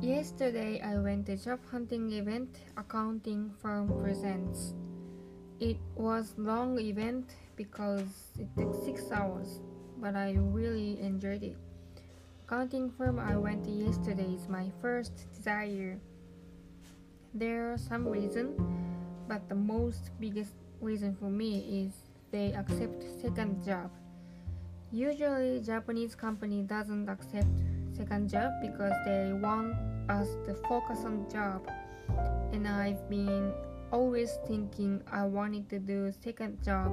Yesterday I went to job hunting event accounting firm presents. It was long event because it took 6 hours, but I really enjoyed it. Accounting firm I went to yesterday is my first desire. There are some reason, but the most biggest reason for me is they accept second job. Usually Japanese company doesn't accept second job because they want us to focus on job. And I've been always thinking I wanted to do second job.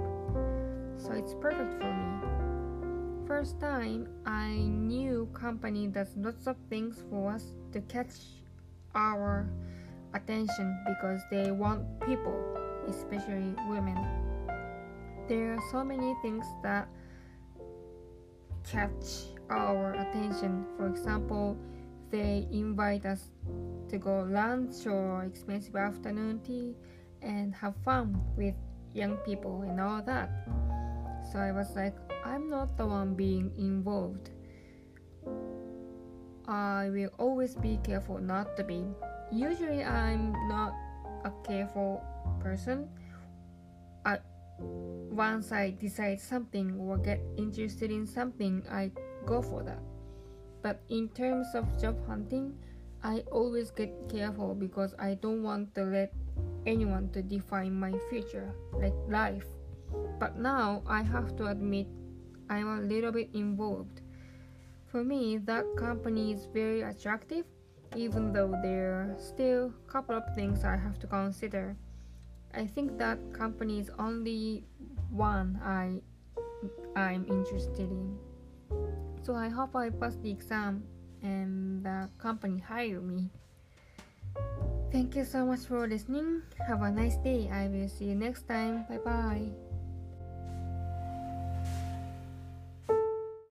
So it's perfect for me. First time I knew company does lots of things for us to catch our attention because they want people, especially women. There are so many things that catch our attention. For example, they invite us to go lunch or expensive afternoon tea and have fun with young people and all that. So I was like, I'm not the one being involved. I will always be careful not to be. Usually, I'm not a careful person. I, once I decide something or get interested in something, I go for that. But in terms of job hunting, I always get careful because I don't want to let anyone to define my future, like life. But now I have to admit I'm a little bit involved. For me, that company is very attractive, even though there are still a couple of things I have to consider. I think that company is only one I I'm interested in. So I hope I pass the exam and the company hire me. Thank you so much for listening. Have a nice day. I will see you next time. Bye bye.